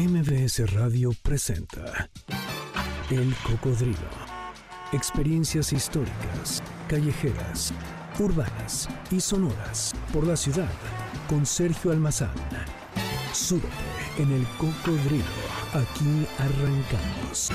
MBS Radio presenta El Cocodrilo. Experiencias históricas, callejeras, urbanas y sonoras por la ciudad con Sergio Almazán. Súbete en El Cocodrilo. Aquí arrancamos.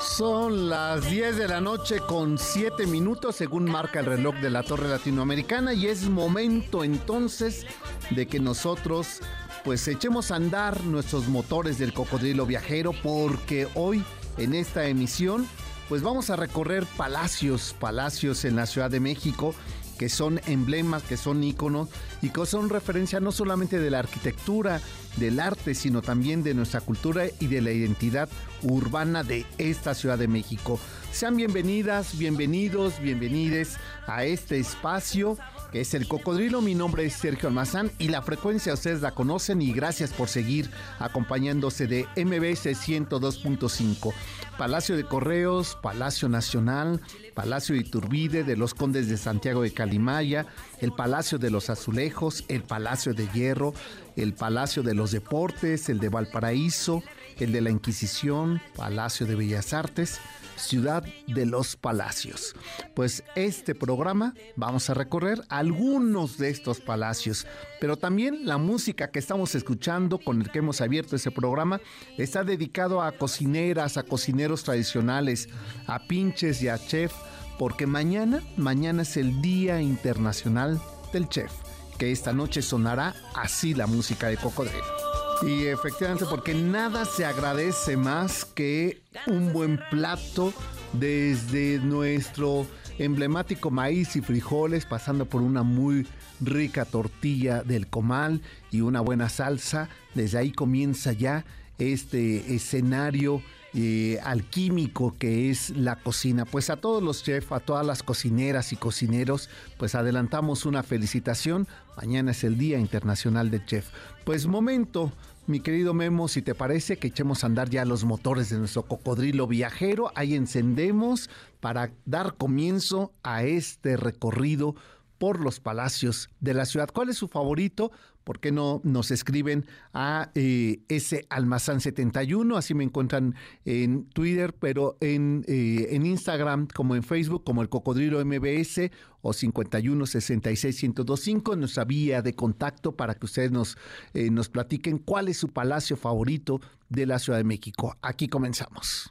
Son las 10 de la noche con 7 minutos según marca el reloj de la Torre Latinoamericana y es momento entonces de que nosotros pues echemos a andar nuestros motores del cocodrilo viajero porque hoy en esta emisión pues vamos a recorrer palacios, palacios en la Ciudad de México que son emblemas, que son íconos y que son referencia no solamente de la arquitectura, del arte, sino también de nuestra cultura y de la identidad urbana de esta Ciudad de México. Sean bienvenidas, bienvenidos, bienvenides a este espacio que es el cocodrilo. Mi nombre es Sergio Almazán y la frecuencia ustedes la conocen y gracias por seguir acompañándose de MBS 102.5. Palacio de Correos, Palacio Nacional, Palacio de Iturbide, de los Condes de Santiago de Calimaya, el Palacio de los Azulejos, el Palacio de Hierro, el Palacio de los Deportes, el de Valparaíso, el de la Inquisición, Palacio de Bellas Artes, Ciudad de los Palacios. Pues este programa vamos a recorrer algunos de estos palacios, pero también la música que estamos escuchando con el que hemos abierto ese programa está dedicado a cocineras, a cocineros tradicionales, a pinches y a chef, porque mañana, mañana es el Día Internacional del Chef, que esta noche sonará así la música de Cocodrilo. Y efectivamente, porque nada se agradece más que un buen plato desde nuestro emblemático maíz y frijoles, pasando por una muy rica tortilla del comal y una buena salsa. Desde ahí comienza ya este escenario eh, alquímico que es la cocina. Pues a todos los chefs, a todas las cocineras y cocineros, pues adelantamos una felicitación. Mañana es el Día Internacional del Chef. Pues momento, mi querido Memo, si te parece que echemos a andar ya los motores de nuestro cocodrilo viajero, ahí encendemos para dar comienzo a este recorrido por los palacios de la ciudad. ¿Cuál es su favorito? ¿Por qué no nos escriben a eh, ese almazán 71? Así me encuentran en Twitter, pero en, eh, en Instagram, como en Facebook, como el Cocodrilo MBS o 51 66 1025, nuestra vía de contacto para que ustedes nos, eh, nos platiquen cuál es su palacio favorito de la Ciudad de México. Aquí comenzamos.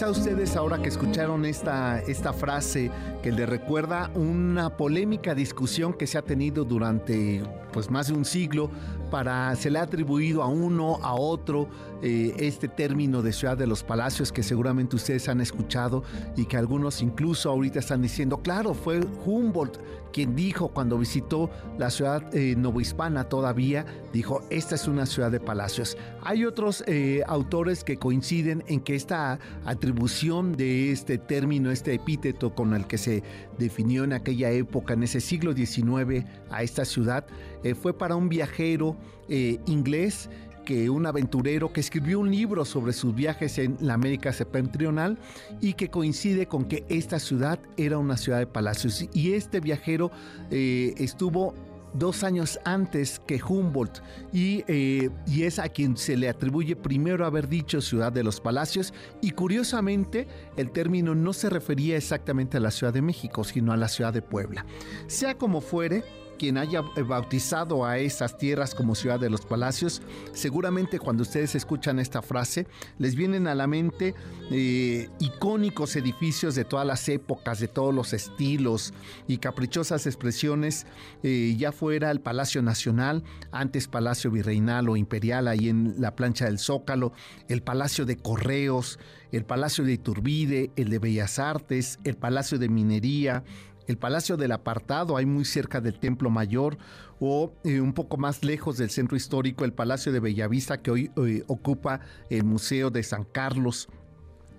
Quizá ustedes ahora que escucharon esta, esta frase que le recuerda una polémica discusión que se ha tenido durante pues más de un siglo para se le ha atribuido a uno a otro eh, este término de ciudad de los palacios que seguramente ustedes han escuchado y que algunos incluso ahorita están diciendo claro fue Humboldt quien dijo cuando visitó la ciudad eh, novohispana todavía dijo esta es una ciudad de palacios hay otros eh, autores que coinciden en que esta atribución de este término, este epíteto con el que se definió en aquella época, en ese siglo XIX, a esta ciudad, eh, fue para un viajero eh, inglés que un aventurero que escribió un libro sobre sus viajes en la América septentrional y que coincide con que esta ciudad era una ciudad de palacios. Y este viajero eh, estuvo dos años antes que Humboldt y, y, es a quien se le atribuye primero haber dicho Ciudad de los Palacios y curiosamente el término no se refería exactamente a la Ciudad de México sino a la Ciudad de Puebla. Sea como fuere, quien haya bautizado a esas tierras como ciudad de los palacios, seguramente cuando ustedes escuchan esta frase, les vienen a la mente eh, icónicos edificios de todas las épocas, de todos los estilos y caprichosas expresiones, eh, ya fuera el Palacio Nacional, antes Palacio Virreinal o Imperial, ahí en la plancha del Zócalo, el Palacio de Correos, el Palacio de Iturbide, el de Bellas Artes, el Palacio de Minería, el Palacio del Apartado, hay muy cerca del Templo Mayor, o eh, un poco más lejos del centro histórico, el Palacio de Bellavista, que hoy eh, ocupa el Museo de San Carlos.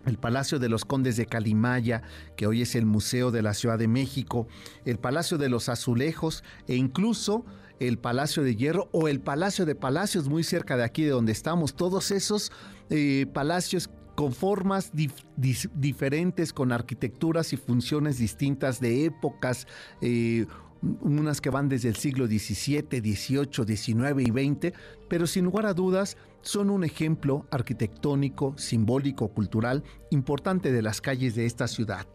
el Palacio de los Condes de Calimaya, que hoy es el Museo de la Ciudad de México, el Palacio de los Azulejos e incluso el Palacio de Hierro o el Palacio de Palacios muy cerca de aquí de donde estamos. Todos esos eh, palacios con formas diferentes, con arquitecturas y funciones distintas de épocas. Eh, unas que van desde el siglo XVII, XVIII, XIX y XX, pero sin lugar a dudas son un ejemplo arquitectónico, simbólico, cultural importante de las calles de esta ciudad.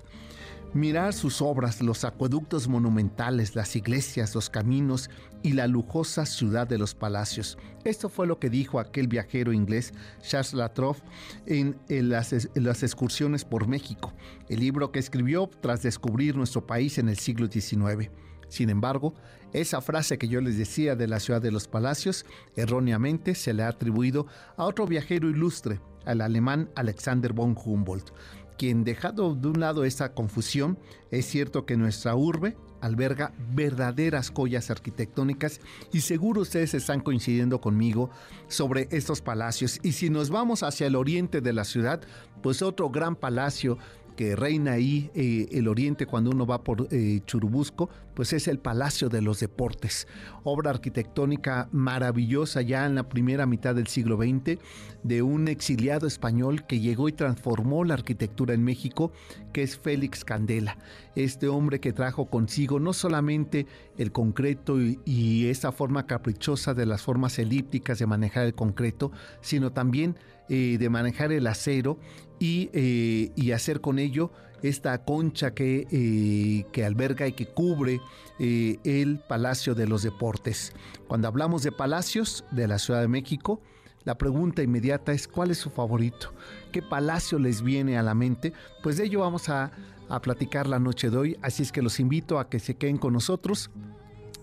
Mirar sus obras, los acueductos monumentales, las iglesias, los caminos y la lujosa ciudad de los palacios. Esto fue lo que dijo aquel viajero inglés Charles Latrobe en, las, en las excursiones por México, el libro que escribió tras descubrir nuestro país en el siglo XIX. Sin embargo, esa frase que yo les decía de la ciudad de los palacios, erróneamente se le ha atribuido a otro viajero ilustre, al alemán Alexander von Humboldt, quien dejado de un lado esta confusión, es cierto que nuestra urbe alberga verdaderas joyas arquitectónicas y seguro ustedes están coincidiendo conmigo sobre estos palacios. Y si nos vamos hacia el oriente de la ciudad, pues otro gran palacio que reina ahí eh, el oriente cuando uno va por eh, Churubusco, pues es el Palacio de los Deportes, obra arquitectónica maravillosa ya en la primera mitad del siglo XX de un exiliado español que llegó y transformó la arquitectura en México, que es Félix Candela, este hombre que trajo consigo no solamente el concreto y, y esa forma caprichosa de las formas elípticas de manejar el concreto, sino también eh, de manejar el acero eh, y, hacer con ello esta concha que, eh, que alberga y que cubre el Palacio de los Deportes. Cuando hablamos de palacios de la Ciudad de México, la pregunta inmediata es ¿cuál es su favorito? ¿Qué palacio les viene a la mente? Pues de ello vamos a, a platicar la noche de hoy, así es que los invito a que se queden con nosotros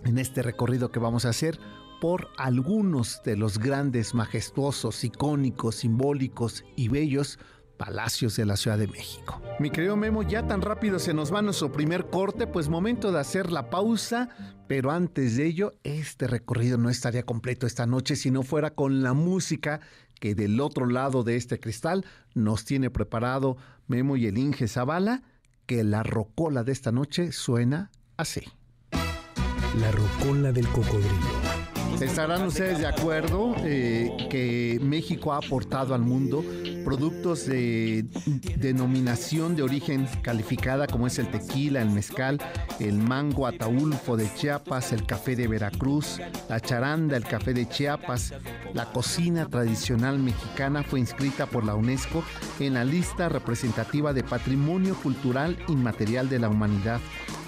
en este recorrido que vamos a hacer por algunos de los grandes, majestuosos, icónicos, simbólicos y bellos palacios de la Ciudad de México. Mi querido Memo, ya tan rápido se nos va nuestro primer corte, pues momento de hacer la pausa, pero antes de ello, este recorrido no estaría completo esta noche si no fuera con la música que del otro lado de este cristal nos tiene preparado Memo y el Inge Zavala, que la rocola de esta noche suena así. La rocola del cocodrilo. Estarán ustedes de acuerdo eh, que México ha aportado al mundo productos de denominación de origen calificada como es el tequila, el mezcal, el mango ataulfo de Chiapas, el café de Veracruz, la charanda, el café de Chiapas. La cocina tradicional mexicana fue inscrita por la UNESCO en la lista representativa de Patrimonio Cultural Inmaterial de la Humanidad.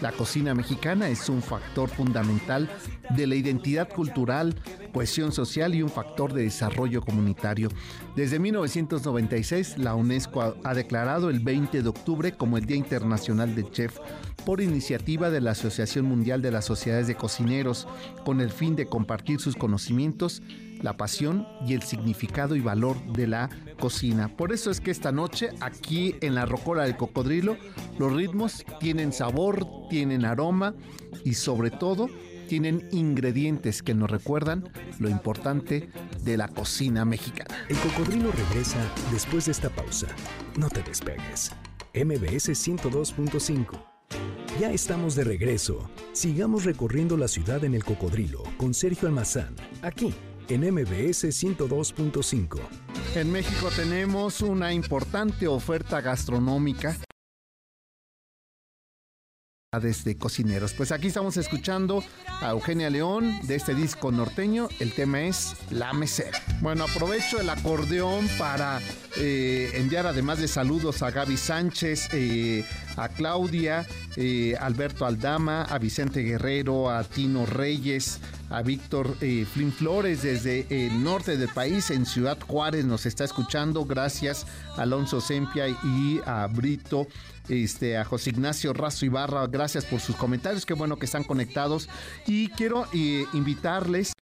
La cocina mexicana es un factor fundamental de la identidad cultural, cohesión social y un factor de desarrollo comunitario. Desde 1996, la UNESCO ha declarado el 20 de octubre como el Día Internacional del Chef por iniciativa de la Asociación Mundial de las Sociedades de Cocineros, con el fin de compartir sus conocimientos la pasión y el significado y valor de la cocina. Por eso es que esta noche, aquí en la Rocola del Cocodrilo, los ritmos tienen sabor, tienen aroma y sobre todo tienen ingredientes que nos recuerdan lo importante de la cocina mexicana. El cocodrilo regresa después de esta pausa. No te despegues. MBS 102.5. Ya estamos de regreso. Sigamos recorriendo la ciudad en el cocodrilo con Sergio Almazán, aquí en MBS 102.5. En México tenemos una importante oferta gastronómica desde cocineros. Pues aquí estamos escuchando a Eugenia León de este disco norteño. El tema es La Mesera. Bueno, aprovecho el acordeón para eh, enviar además de saludos a Gaby Sánchez, eh, a Claudia, eh, Alberto Aldama, a Vicente Guerrero, a Tino Reyes, a Víctor Flin Flores desde el norte del país, en Ciudad Juárez, nos está escuchando. Gracias a Alonso Sempia y a Brito este, a José Ignacio Razo Ibarra, gracias por sus comentarios, qué bueno que están conectados. Y quiero eh, invitarles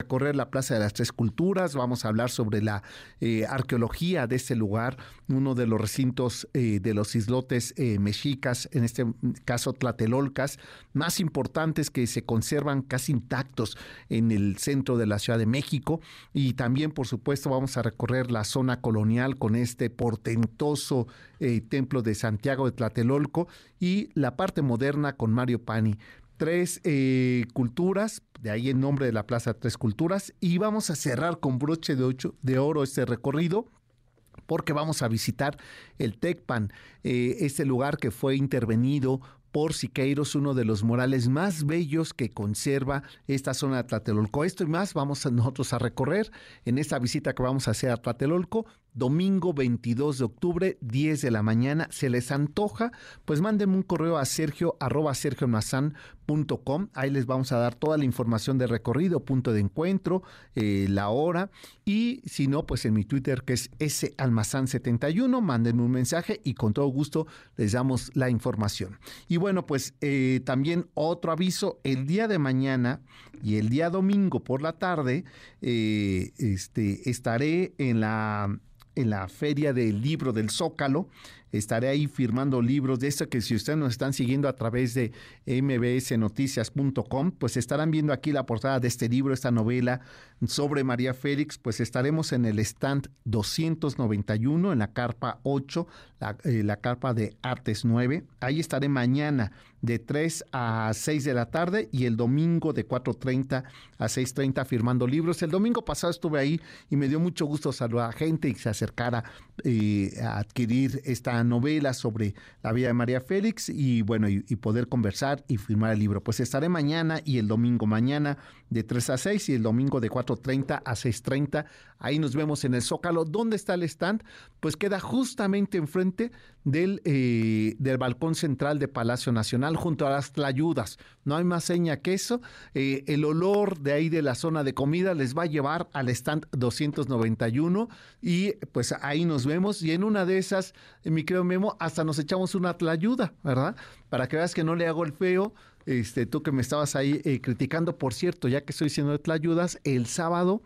recorrer la Plaza de las Tres Culturas, vamos a hablar sobre la eh, arqueología de este lugar, uno de los recintos eh, de los islotes eh, mexicas, en este caso tlatelolcas, más importantes que se conservan casi intactos en el centro de la Ciudad de México. Y también, por supuesto, vamos a recorrer la zona colonial con este portentoso templo de Santiago de Tlatelolco y la parte moderna con Mario Pani tres eh, culturas, de ahí el nombre de la Plaza Tres Culturas, y vamos a cerrar con broche de, ocho, de oro este recorrido porque vamos a visitar el Tecpan, eh, este lugar que fue intervenido por Siqueiros, uno de los murales más bellos que conserva esta zona de Tlatelolco. Esto y más vamos nosotros a recorrer en esta visita que vamos a hacer a Tlatelolco domingo 22 de octubre, 10 de la mañana. ¿Se les antoja? Pues mándenme un correo a sergio arroba sergiomazán.com. Ahí les vamos a dar toda la información de recorrido, punto de encuentro, eh, la hora. Y si no, pues en mi Twitter, que es salmazán71, mándenme un mensaje y con todo gusto les damos la información. Y bueno, pues eh, también otro aviso, el día de mañana y el día domingo por la tarde, eh, este, estaré en la en la Feria del Libro del Zócalo. Estaré ahí firmando libros de esto que si ustedes nos están siguiendo a través de mbsnoticias.com, pues estarán viendo aquí la portada de este libro, esta novela sobre María Félix, pues estaremos en el stand 291, en la carpa 8, la, eh, la carpa de Artes 9. Ahí estaré mañana de 3 a 6 de la tarde y el domingo de 4.30 a 6.30 firmando libros. El domingo pasado estuve ahí y me dio mucho gusto saludar a gente y se acercara eh, a adquirir esta novela sobre la vida de María Félix y bueno, y, poder conversar y firmar el libro. Pues estaré mañana y el domingo mañana de 3 a 6 y el domingo de 4.30 a 6.30. Ahí nos vemos en el Zócalo. ¿Dónde está el stand? Pues queda justamente enfrente del, eh, del balcón central de Palacio Nacional junto a las tlayudas. No hay más seña que eso. Eh, el olor de ahí de la zona de comida les va a llevar al stand 291 y pues ahí nos vemos y en una de esas, mi querido Memo, hasta nos echamos una tlayuda, ¿verdad? Para que veas que no le hago el feo. Este, tú que me estabas ahí eh, criticando, por cierto, ya que estoy diciendo de tlayudas, el sábado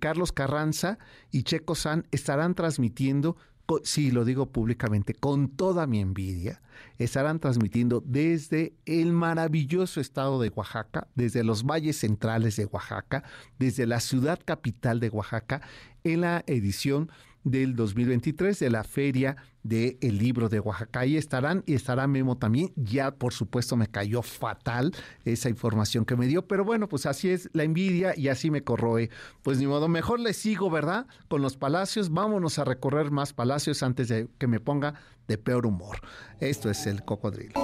Carlos Carranza y Checo San estarán transmitiendo sí, lo digo públicamente, con toda mi envidia, estarán transmitiendo desde el maravilloso estado de Oaxaca, desde los valles centrales de Oaxaca, desde la ciudad capital de Oaxaca, en la edición del 2023 de la Feria del Libro de Oaxaca. Ahí estarán y estará Memo también. Ya, por supuesto, me cayó fatal esa información que me dio, pero bueno, pues así es la envidia y así me corroe. Pues ni modo, mejor le sigo, ¿verdad? Con los palacios. Vámonos a recorrer más palacios antes de que me ponga de peor humor. Esto es el cocodrilo.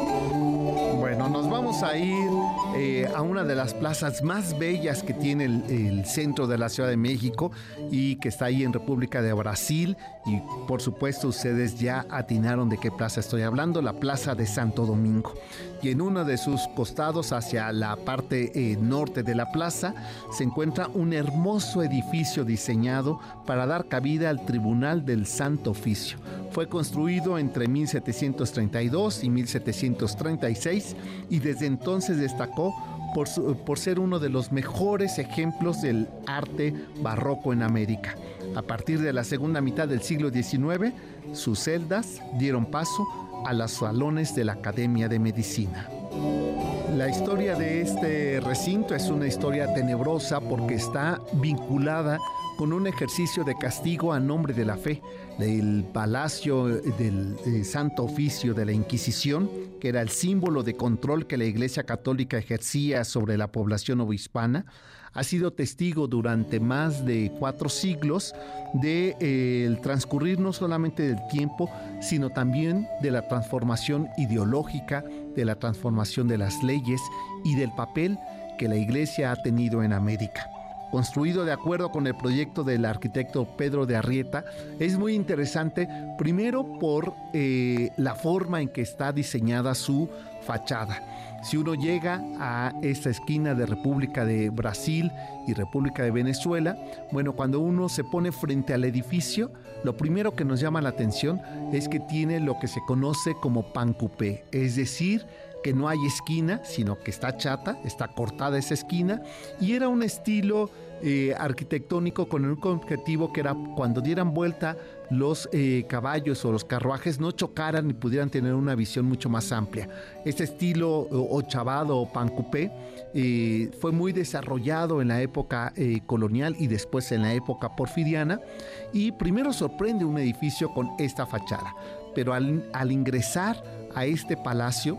Bueno, nos vamos a ir eh, a una de las plazas más bellas que tiene el, centro de la Ciudad de México y que está ahí en República de Brasil. Y por supuesto ustedes ya atinaron de qué plaza estoy hablando, la Plaza de Santo Domingo. Y en uno de sus costados, hacia la parte eh, norte de la plaza, se encuentra un hermoso edificio diseñado para dar cabida al Tribunal del Santo Oficio. Fue construido entre 1732 y 1736 y desde entonces destacó por, ser uno de los mejores ejemplos del arte barroco en América. A partir de la segunda mitad del siglo XIX, sus celdas dieron paso a los salones de la Academia de Medicina. La historia de este recinto es una historia tenebrosa porque está vinculada con un ejercicio de castigo a nombre de la fe del palacio del eh, Santo Oficio de la Inquisición, que era el símbolo de control que la Iglesia Católica ejercía sobre la población obispana, ha sido testigo durante más de cuatro siglos del de, eh, transcurrir no solamente del tiempo, sino también de la transformación ideológica, de la transformación de las leyes y del papel que la Iglesia ha tenido en América construido de acuerdo con el proyecto del arquitecto Pedro de Arrieta, es muy interesante, primero por eh, la forma en que está diseñada su fachada. Si uno llega a esta esquina de República de Brasil y República de Venezuela, bueno, cuando uno se pone frente al edificio, lo primero que nos llama la atención es que tiene lo que se conoce como pancupé, es decir, que no hay esquina, sino que está chata, está cortada esa esquina, y era un estilo eh, arquitectónico con un objetivo que era cuando dieran vuelta los eh, caballos o los carruajes no chocaran y pudieran tener una visión mucho más amplia. Este estilo ochavado o pancupé eh, fue muy desarrollado en la época colonial y después en la época porfiriana. Y primero sorprende un edificio con esta fachada, pero al ingresar a este palacio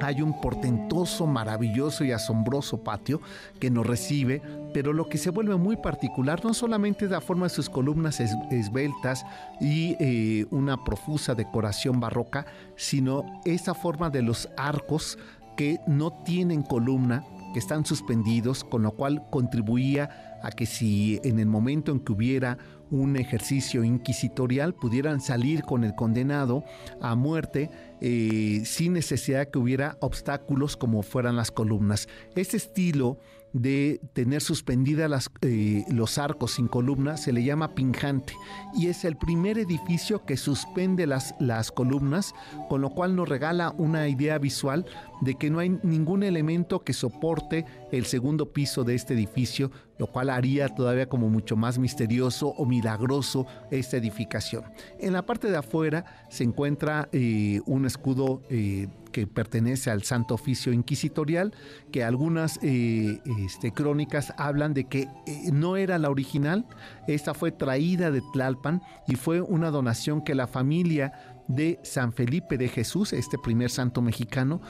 hay un portentoso, maravilloso y asombroso patio que nos recibe, pero lo que se vuelve muy particular no solamente es la forma de sus columnas esbeltas y eh, una profusa decoración barroca, sino esa forma de los arcos que no tienen columna, que están suspendidos, con lo cual contribuía a que si en el momento en que hubiera un ejercicio inquisitorial pudieran salir con el condenado a muerte eh, sin necesidad que hubiera obstáculos como fueran las columnas. Este estilo de tener suspendidas eh, los arcos sin columnas se le llama pinjante y es el primer edificio que suspende las, las columnas, con lo cual nos regala una idea visual de que no hay ningún elemento que soporte el segundo piso de este edificio, lo cual haría todavía como mucho más misterioso o milagroso esta edificación. En la parte de afuera se encuentra eh, un escudo eh, que pertenece al Santo Oficio Inquisitorial, que algunas eh, este, crónicas hablan de que no era la original, esta fue traída de Tlalpan y fue una donación que la familia de San Felipe de Jesús, este primer santo mexicano,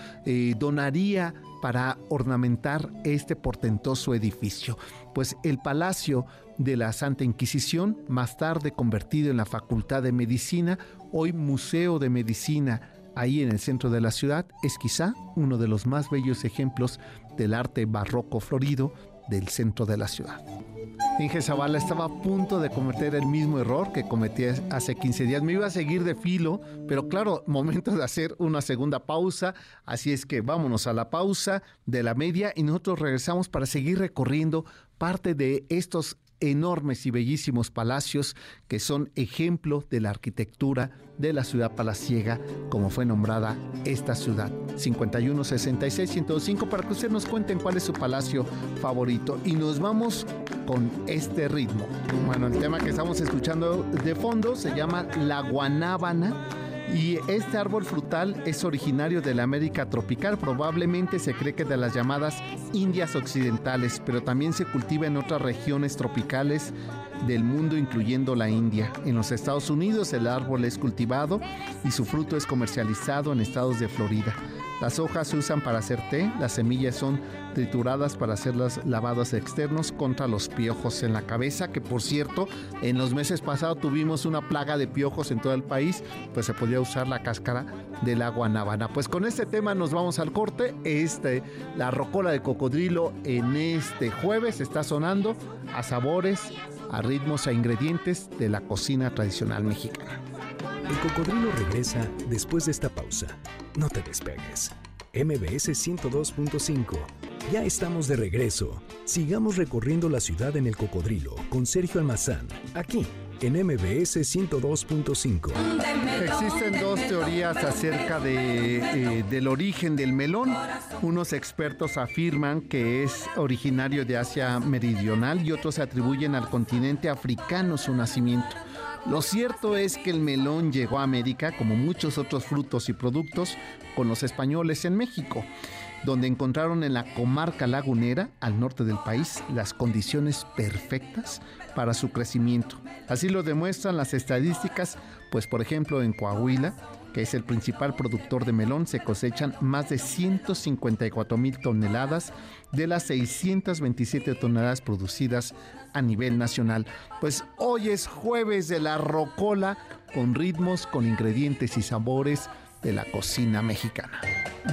donaría para ornamentar este portentoso edificio. Pues el Palacio de la Santa Inquisición, más tarde convertido en la Facultad de Medicina, hoy Museo de Medicina, ahí en el centro de la ciudad, es quizá uno de los más bellos ejemplos del arte barroco florido del centro de la ciudad. Inge Zavala estaba a punto de cometer el mismo error que cometí hace 15 días. Me iba a seguir de filo, pero claro, momento de hacer una segunda pausa. Así es que vámonos a la pausa de la media y nosotros regresamos para seguir recorriendo parte de estos enormes y bellísimos palacios que son ejemplo de la arquitectura de la ciudad palaciega, como fue nombrada esta ciudad. 5166 para que ustedes nos cuenten cuál es su palacio favorito. Y nos vamos con este ritmo. Bueno, el tema que estamos escuchando de fondo se llama La Guanábana y este árbol frutal es originario de la América tropical, probablemente se cree que de las llamadas Indias Occidentales, pero también se cultiva en otras regiones tropicales del mundo, incluyendo la India. En los Estados Unidos el árbol es cultivado y su fruto es comercializado en estados de Florida. Las hojas se usan para hacer té, las semillas son trituradas para hacer las lavados externos contra los piojos en la cabeza, que por cierto, en los meses pasados tuvimos una plaga de piojos en todo el país, pues se podía usar la cáscara del agua navana. Pues con este tema nos vamos al corte. Este, la rocola de cocodrilo en este jueves está sonando a sabores, a ritmos, a ingredientes de la cocina tradicional mexicana. El cocodrilo regresa después de esta pausa. No te despegues. MBS 102.5. Ya estamos de regreso. Sigamos recorriendo la ciudad en el cocodrilo con Sergio Almazán, aquí en MBS 102.5. Existen dos teorías acerca de, eh, del origen del melón. Unos expertos afirman que es originario de Asia Meridional y otros atribuyen al continente africano su nacimiento. Lo cierto es que el melón llegó a América, como muchos otros frutos y productos, con los españoles en México, donde encontraron en la comarca lagunera, al norte del país, las condiciones perfectas para su crecimiento. Así lo demuestran las estadísticas, pues por ejemplo en Coahuila, que es el principal productor de melón, se cosechan más de 154 mil toneladas de las 627 toneladas producidas a nivel nacional. Pues hoy es jueves de la rocola con ritmos, con ingredientes y sabores de la cocina mexicana.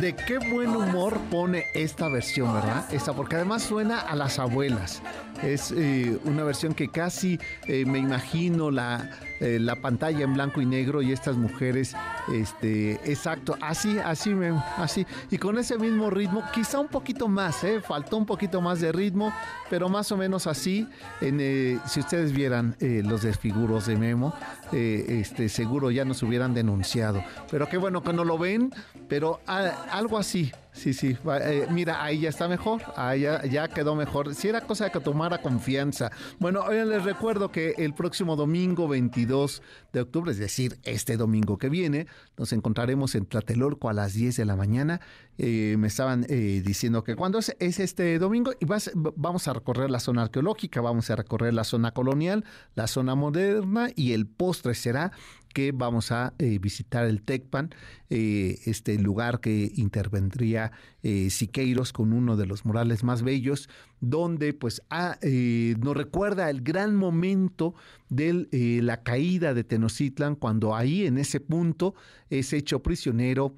De qué buen humor pone esta versión, ¿verdad? Esta, porque además suena a las abuelas. Es eh, una versión que casi eh, me imagino la, eh, la pantalla en blanco y negro y estas mujeres, este, exacto, así, así, así. Y con ese mismo ritmo, quizá un poquito más, faltó un poquito más de ritmo, pero más o menos así. En, si ustedes vieran los desfiguros de Memo, este, seguro ya nos hubieran denunciado. Pero qué bueno que no lo ven, pero ah, algo así, Sí, sí. Eh, mira, ahí ya está mejor. Ahí ya, quedó mejor. Si era cosa de que tomara confianza. Bueno, hoy les recuerdo que el próximo domingo 22 de octubre, es decir, este domingo que viene, nos encontraremos en Tlatelolco a las 10 de la mañana. Eh, me estaban eh, diciendo que cuando es, este domingo y vamos a recorrer la zona arqueológica, vamos a recorrer la zona colonial, la zona moderna y el postre será que vamos a eh, visitar el Tecpan, eh, este lugar que intervendría eh, Siqueiros con uno de los murales más bellos, donde pues nos recuerda el gran momento de la caída de Tenochtitlan, cuando ahí en ese punto es hecho prisionero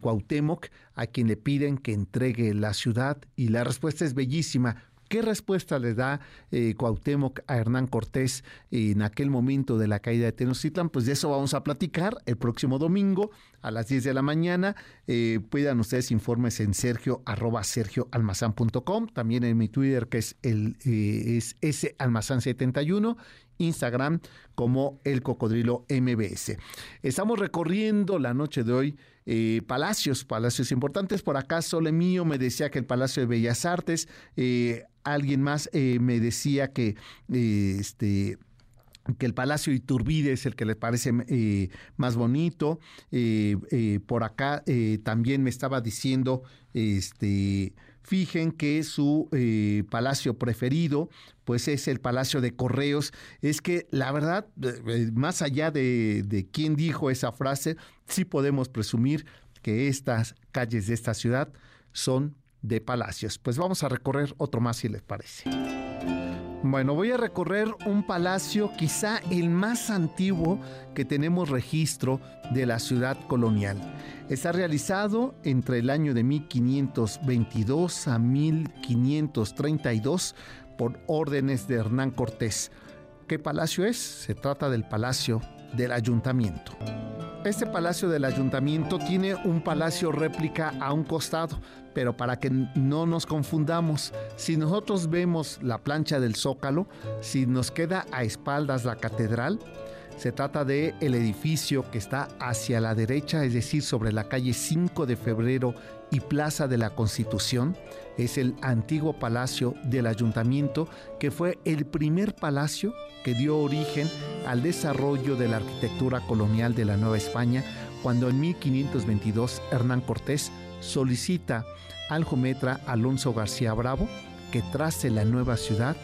Cuauhtémoc, a quien le piden que entregue la ciudad y la respuesta es bellísima ¿Qué respuesta le da eh, Cuauhtémoc a Hernán Cortés en aquel momento de la caída de Tenochtitlan? Pues de eso vamos a platicar el próximo domingo a las 10 de la mañana. Eh, puedan ustedes informes en sergio arroba sergioalmazán.com, también en mi Twitter que es el eh, es salmazán71 Instagram como el cocodrilo MBS. Estamos recorriendo la noche de hoy eh, palacios, palacios importantes. Por acá Sole Mío me decía que el Palacio de Bellas Artes, eh, alguien más eh, me decía que este que el Palacio Iturbide es el que le parece más bonito. por acá también me estaba diciendo este Fijen que su eh, palacio preferido, pues es el Palacio de Correos. Es que la verdad, eh, eh, más allá de, de quién dijo esa frase, sí podemos presumir que estas calles de esta ciudad son de palacios. Pues vamos a recorrer otro más si les parece. Bueno, voy a recorrer un palacio quizá el más antiguo que tenemos registro de la ciudad colonial. Está realizado entre el año de 1522 a 1532 por órdenes de Hernán Cortés. ¿Qué palacio es? Se trata del Palacio del Ayuntamiento. Este palacio del ayuntamiento tiene un palacio réplica a un costado, pero para que no nos confundamos, si nosotros vemos la plancha del zócalo, si nos queda a espaldas la catedral, se trata de el edificio que está hacia la derecha, es decir, sobre la calle 5 de Febrero y Plaza de la Constitución. Es el antiguo palacio del ayuntamiento que fue el primer palacio que dio origen al desarrollo de la arquitectura colonial de la Nueva España cuando en 1522 Hernán Cortés solicita al geometra Alonso García Bravo que trace la nueva ciudad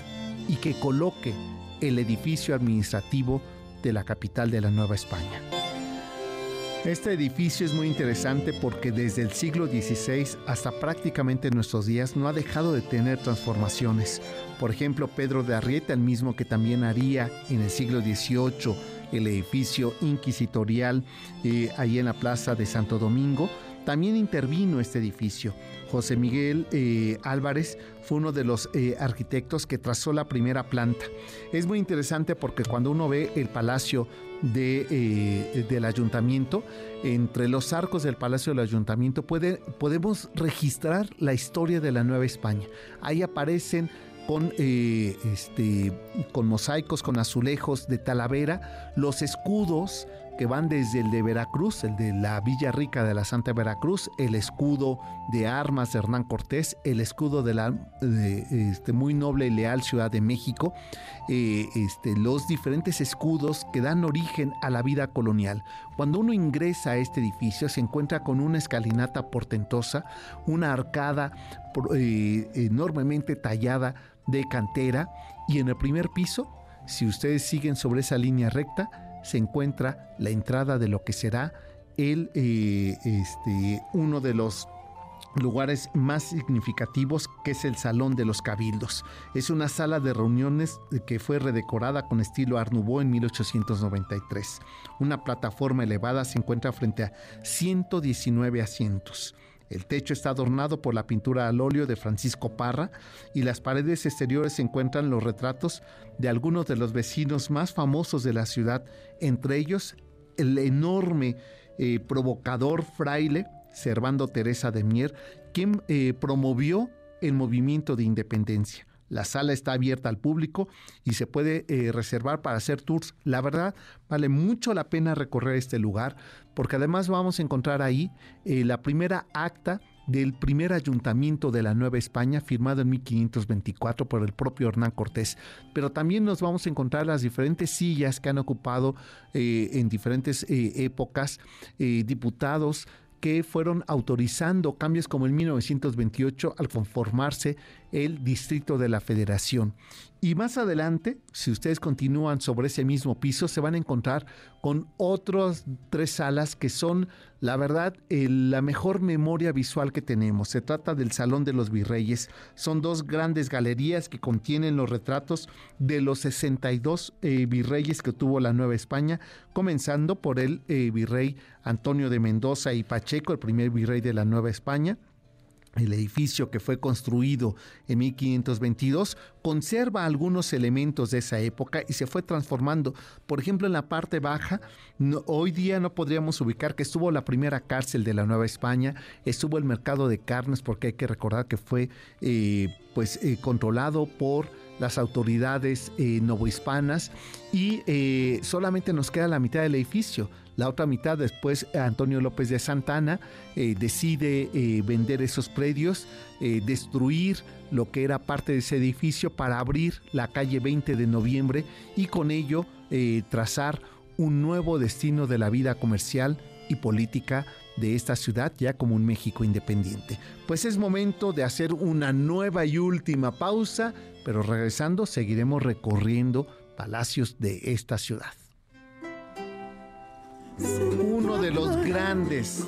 y que coloque el edificio administrativo de la capital de la Nueva España. Este edificio es muy interesante porque desde el siglo XVI hasta prácticamente nuestros días no ha dejado de tener transformaciones. Por ejemplo, Pedro de Arrieta, el mismo que también haría en el siglo XVIII el edificio inquisitorial eh, ahí en la plaza de Santo Domingo, también intervino este edificio. José Miguel eh, Álvarez fue uno de los eh, arquitectos que trazó la primera planta. Es muy interesante porque cuando uno ve el palacio eh, del ayuntamiento, entre los arcos del palacio del ayuntamiento puede, podemos registrar la historia de la Nueva España. Ahí aparecen con, este, con mosaicos, con azulejos de Talavera, los escudos que van desde el de Veracruz, el de la Villa Rica de la Santa Veracruz, el escudo de armas de Hernán Cortés, el escudo de la este, muy noble y leal Ciudad de México, eh, este, los diferentes escudos que dan origen a la vida colonial. Cuando uno ingresa a este edificio se encuentra con una escalinata portentosa, una arcada eh, enormemente tallada de cantera y en el primer piso, si ustedes siguen sobre esa línea recta, se encuentra la entrada de lo que será el, eh, este, uno de los lugares más significativos que es el Salón de los Cabildos. Es una sala de reuniones que fue redecorada con estilo Art en 1893. Una plataforma elevada se encuentra frente a 119 asientos. El techo está adornado por la pintura al óleo de Francisco Parra y las paredes exteriores se encuentran los retratos de algunos de los vecinos más famosos de la ciudad, entre ellos el enorme eh, provocador fraile Servando Teresa de Mier, quien eh, promovió el movimiento de independencia. La sala está abierta al público y se puede eh, reservar para hacer tours. La verdad, vale mucho la pena recorrer este lugar porque además vamos a encontrar ahí eh, la primera acta del primer ayuntamiento de la Nueva España, firmado en 1524 por el propio Hernán Cortés. Pero también nos vamos a encontrar las diferentes sillas que han ocupado eh, en diferentes épocas diputados, que fueron autorizando cambios como en 1928 al conformarse el Distrito de la Federación. Y más adelante, si ustedes continúan sobre ese mismo piso, se van a encontrar con otras tres salas que son, la verdad, la mejor memoria visual que tenemos. Se trata del Salón de los Virreyes. Son dos grandes galerías que contienen los retratos de los 62 eh, virreyes que tuvo la Nueva España, comenzando por el eh, virrey Antonio de Mendoza y Pacheco, el primer virrey de la Nueva España el edificio que fue construido en 1522 conserva algunos elementos de esa época y se fue transformando. Por ejemplo, en la parte baja, hoy día no podríamos ubicar que estuvo la primera cárcel de la Nueva España, estuvo el mercado de carnes, porque hay que recordar que fue eh, pues, eh, controlado por las autoridades eh, novohispanas y solamente nos queda la mitad del edificio. La otra mitad después Antonio López de Santana eh, decide eh, vender esos predios, eh, destruir lo que era parte de ese edificio para abrir la calle 20 de noviembre y con ello trazar un nuevo destino de la vida comercial y política de esta ciudad ya como un México independiente. Pues es momento de hacer una nueva y última pausa, pero regresando seguiremos recorriendo palacios de esta ciudad uno de los grandes,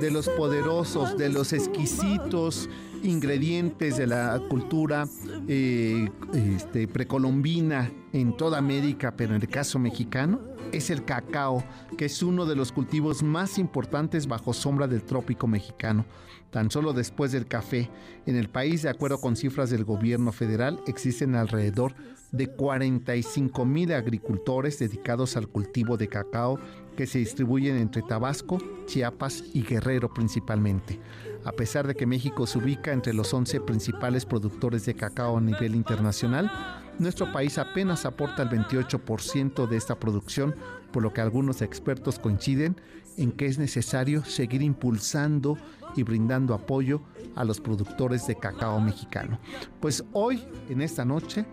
de los poderosos, de los exquisitos ingredientes de la cultura eh, este, precolombina en toda América, pero en el caso mexicano, es el cacao, que es uno de los cultivos más importantes bajo sombra del trópico mexicano. Tan solo después del café, en el país, de acuerdo con cifras del gobierno federal, existen alrededor de 45 mil agricultores dedicados al cultivo de cacao que se distribuyen entre Tabasco, Chiapas y Guerrero principalmente. A pesar de que México se ubica entre los 11 principales productores de cacao a nivel internacional, nuestro país apenas aporta el 28% de esta producción, por lo que algunos expertos coinciden en que es necesario seguir impulsando y brindando apoyo a los productores de cacao mexicano. Pues hoy, en esta noche,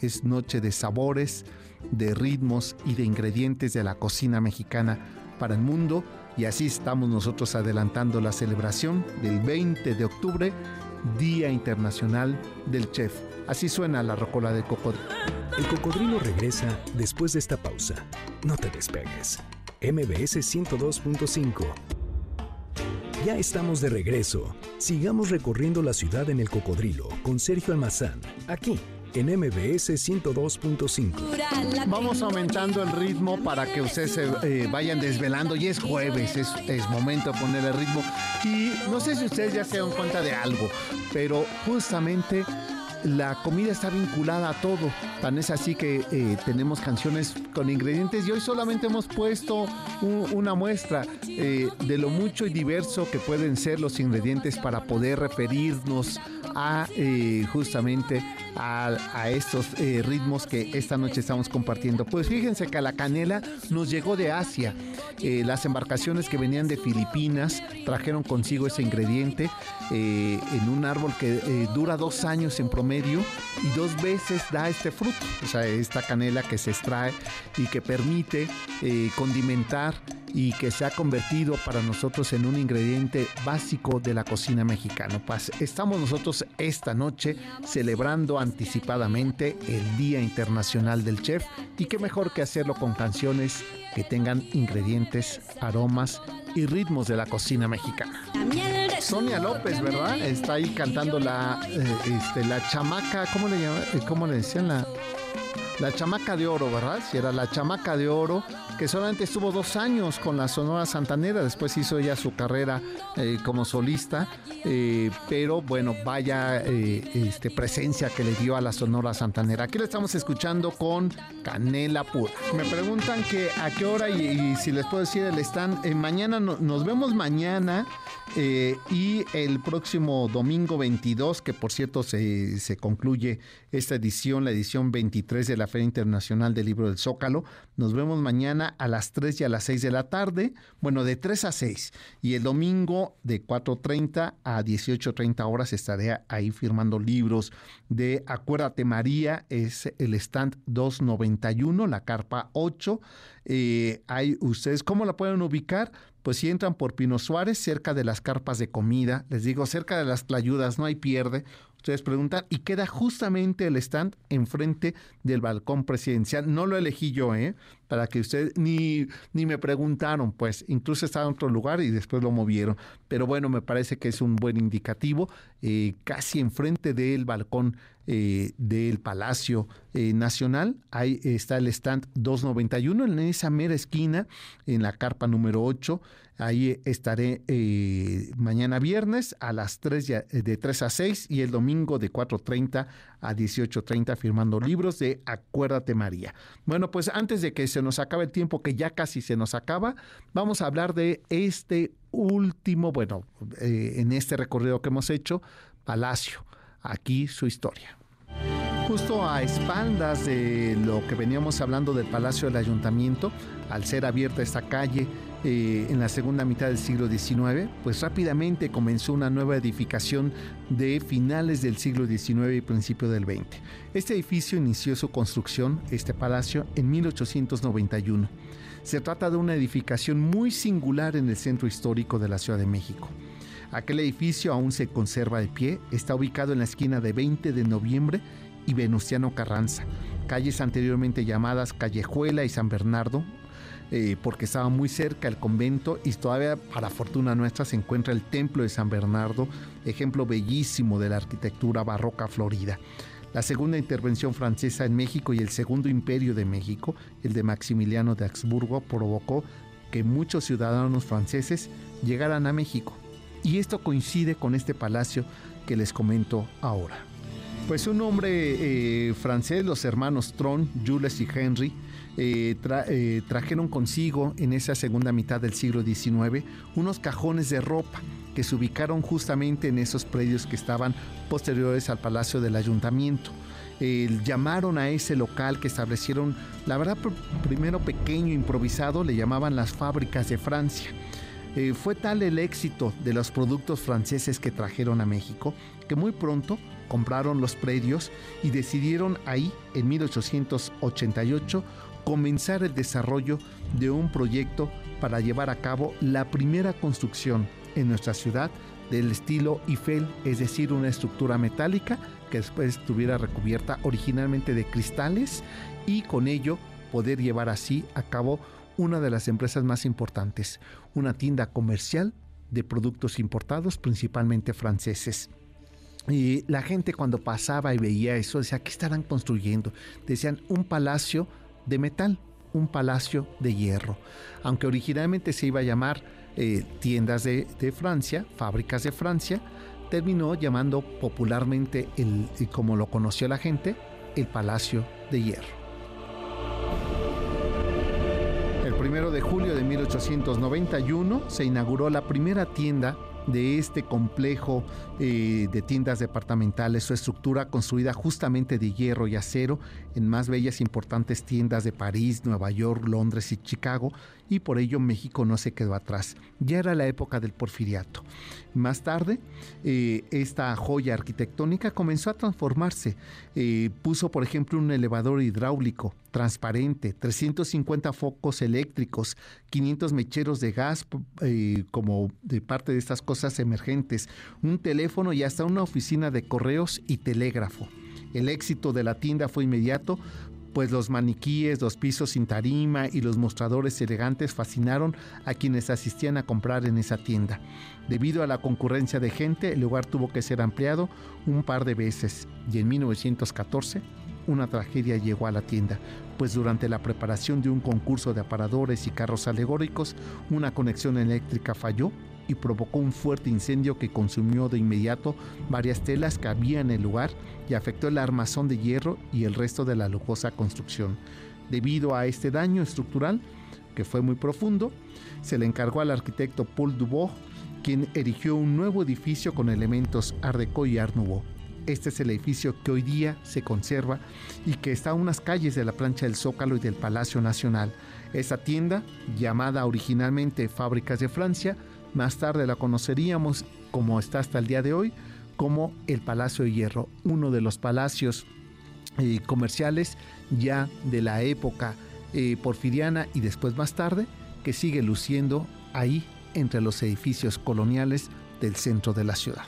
es noche de sabores, de ritmos y de ingredientes de la cocina mexicana para el mundo y así estamos nosotros adelantando la celebración del 20 de octubre, Día Internacional del Chef. Así suena la rocola de cocodrilo. El cocodrilo regresa después de esta pausa. No te despegues. MBS 102.5. Ya estamos de regreso. Sigamos recorriendo la ciudad en el cocodrilo con Sergio Almazán, aquí en MBS 102.5. Vamos aumentando el ritmo para que ustedes se eh, vayan desvelando. Y es jueves, es, es, momento de poner el ritmo. Y no sé si ustedes ya se dan cuenta de algo, pero justamente la comida está vinculada a todo. Tan es así que eh, tenemos canciones con ingredientes y hoy solamente hemos puesto una muestra eh, de lo mucho y diverso que pueden ser los ingredientes para poder referirnos a eh, justamente a, estos ritmos que esta noche estamos compartiendo. Pues fíjense que la canela nos llegó de Asia. las embarcaciones que venían de Filipinas trajeron consigo ese ingrediente en un árbol que dura dos años en promedio y dos veces da este fruto, o sea, esta canela que se extrae y que permite eh, condimentar y que se ha convertido para nosotros en un ingrediente básico de la cocina mexicana. Pues estamos nosotros esta noche celebrando anticipadamente el Día Internacional del Chef y qué mejor que hacerlo con canciones que tengan ingredientes, aromas y ritmos de la cocina mexicana. Sonia López, ¿verdad? Está ahí cantando la, eh, este, la chamaca, ¿cómo le llaman? ¿Cómo le decían la? La chamaca de oro, ¿verdad? Si era la chamaca de oro, que solamente estuvo dos años con la Sonora Santanera, después hizo ya su carrera eh, como solista, eh, pero bueno, vaya eh, este, presencia que le dio a la Sonora Santanera. Aquí lo estamos escuchando con Canela Pura. Me preguntan que a qué hora y, si les puedo decir el stand, mañana nos vemos mañana y el próximo domingo 22, que por cierto se, se concluye esta edición, la edición 23 de la Feria Internacional del Libro del Zócalo. Nos vemos mañana a las 3 y a las 6 de la tarde, bueno, de 3 a 6. Y el domingo de 4.30 a 18.30 horas estaré ahí firmando libros de Acuérdate María, es el stand 291, la carpa 8. Eh, hay ustedes, ¿cómo la pueden ubicar? Pues si entran por Pino Suárez, cerca de las carpas de comida, les digo, cerca de las tlayudas, no hay pierde, Ustedes preguntan, y queda justamente el stand enfrente del balcón presidencial. No lo elegí yo, ¿eh? Para que ustedes ni, ni me preguntaron, pues incluso estaba en otro lugar y después lo movieron. Pero bueno, me parece que es un buen indicativo. Eh, casi enfrente del balcón eh, del Palacio eh, Nacional. Ahí está el stand 291 en esa mera esquina, en la carpa número 8. Ahí estaré eh, mañana viernes a las 3 de 3 a 6 y el domingo de 4.30 a 18.30 firmando libros de Acuérdate María. Bueno, pues antes de que se nos acabe el tiempo, que ya casi se nos acaba, vamos a hablar de este último, bueno, en este recorrido que hemos hecho, Palacio. Aquí su historia. Justo a espaldas de lo que veníamos hablando del Palacio del Ayuntamiento, al ser abierta esta calle eh, en la segunda mitad del siglo XIX, pues rápidamente comenzó una nueva edificación de finales del siglo XIX y principio del XX. Este edificio inició su construcción, este palacio, en 1891. Se trata de una edificación muy singular en el centro histórico de la Ciudad de México. Aquel edificio aún se conserva de pie, está ubicado en la esquina de 20 de noviembre y Venustiano Carranza, calles anteriormente llamadas Callejuela y San Bernardo, eh, porque estaba muy cerca el convento y todavía para fortuna nuestra se encuentra el templo de San Bernardo, ejemplo bellísimo de la arquitectura barroca florida. La segunda intervención francesa en México y el segundo imperio de México, el de Maximiliano de Habsburgo, provocó que muchos ciudadanos franceses llegaran a México y esto coincide con este palacio que les comento ahora. Pues un hombre eh, francés, los hermanos Tron, Jules y Henry, eh, eh, trajeron consigo en esa segunda mitad del siglo XIX unos cajones de ropa que se ubicaron justamente en esos predios que estaban posteriores al Palacio del Ayuntamiento. llamaron a ese local que establecieron, la verdad, primero pequeño, improvisado, le llamaban las fábricas de Francia. Eh, fue tal el éxito de los productos franceses que trajeron a México que muy pronto compraron los predios y decidieron ahí, en 1888, comenzar el desarrollo de un proyecto para llevar a cabo la primera construcción en nuestra ciudad del estilo Eiffel, es decir, una estructura metálica que después estuviera recubierta originalmente de cristales y con ello poder llevar así a cabo una de las empresas más importantes, una tienda comercial de productos importados, principalmente franceses. Y la gente cuando pasaba y veía eso decía, ¿qué estarán construyendo? Decían un palacio de metal, un palacio de hierro. Aunque originalmente se iba a llamar eh, tiendas de, Francia, fábricas de Francia, terminó llamando popularmente, el, como lo conoció la gente, el Palacio de Hierro. primero de julio de 1891 se inauguró la primera tienda de este complejo eh, de tiendas departamentales, su estructura construida justamente de hierro y acero en más bellas e importantes tiendas de París, Nueva York, Londres y Chicago, y por ello México no se quedó atrás. Ya era la época del porfiriato. Más tarde, eh, esta joya arquitectónica comenzó a transformarse. Eh, puso, por ejemplo, un elevador hidráulico transparente, 350 focos eléctricos, 500 mecheros de gas eh, como de parte de estas cosas emergentes, un teléfono y hasta una oficina de correos y telégrafo. El éxito de la tienda fue inmediato, pues los maniquíes, los pisos sin tarima y los mostradores elegantes fascinaron a quienes asistían a comprar en esa tienda. Debido a la concurrencia de gente, el lugar tuvo que ser ampliado un par de veces y en 1914 una tragedia llegó a la tienda, pues durante la preparación de un concurso de aparadores y carros alegóricos, una conexión eléctrica falló y provocó un fuerte incendio que consumió de inmediato varias telas que había en el lugar y afectó el armazón de hierro y el resto de la lujosa construcción. Debido a este daño estructural, que fue muy profundo, se le encargó al arquitecto Paul Dubois, quien erigió un nuevo edificio con elementos Art Deco y Art Nouveau. Este es el edificio que hoy día se conserva y que está a unas calles de la plancha del Zócalo y del Palacio Nacional. Esta tienda, llamada originalmente Fábricas de Francia, más tarde la conoceríamos como está hasta el día de hoy, como el Palacio de Hierro, uno de los palacios eh, comerciales ya de la época eh, porfiriana y después más tarde, que sigue luciendo ahí entre los edificios coloniales del centro de la ciudad.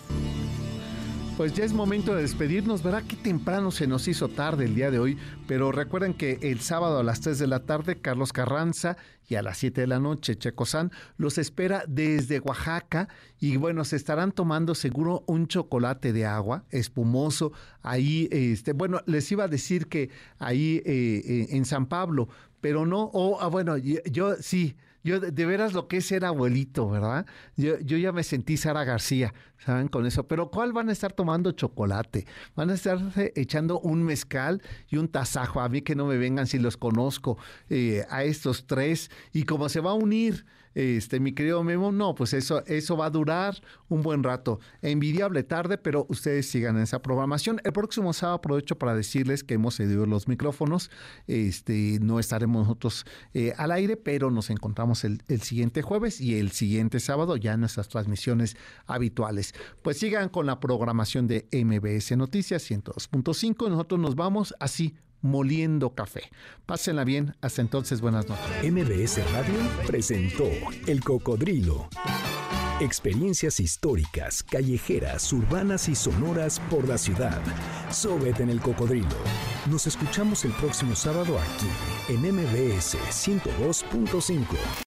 Pues ya es momento de despedirnos, ¿verdad? Qué temprano se nos hizo tarde el día de hoy, pero recuerden que el sábado a las 3 de la tarde Carlos Carranza y a las 7 de la noche Checo San los espera desde Oaxaca y bueno, se estarán tomando seguro un chocolate de agua espumoso ahí, este, bueno, les iba a decir que ahí eh, eh, en San Pablo, pero no, o ah, bueno, yo sí yo de, veras lo que es ser abuelito, ¿verdad? Yo, yo ya me sentí Sara García, ¿saben? Con eso. Pero ¿cuál van a estar tomando chocolate? Van a estar echando un mezcal y un tasajo. A mí que no me vengan si los conozco eh, a estos tres. Y como se va a unir este, mi querido Memo, no, pues eso, eso va a durar un buen rato. Envidiable tarde, pero ustedes sigan en esa programación. El próximo sábado aprovecho para decirles que hemos cedido los micrófonos. Este, no estaremos nosotros eh, al aire, pero nos encontramos el, el siguiente jueves y el siguiente sábado ya en nuestras transmisiones habituales. Pues sigan con la programación de MBS Noticias 102.5. Nosotros nos vamos así moliendo café. Pásenla bien, hasta entonces buenas noches. MBS Radio presentó El Cocodrilo. Experiencias históricas, callejeras, urbanas y sonoras por la ciudad. Sóbete en El Cocodrilo. Nos escuchamos el próximo sábado aquí en MBS 102.5.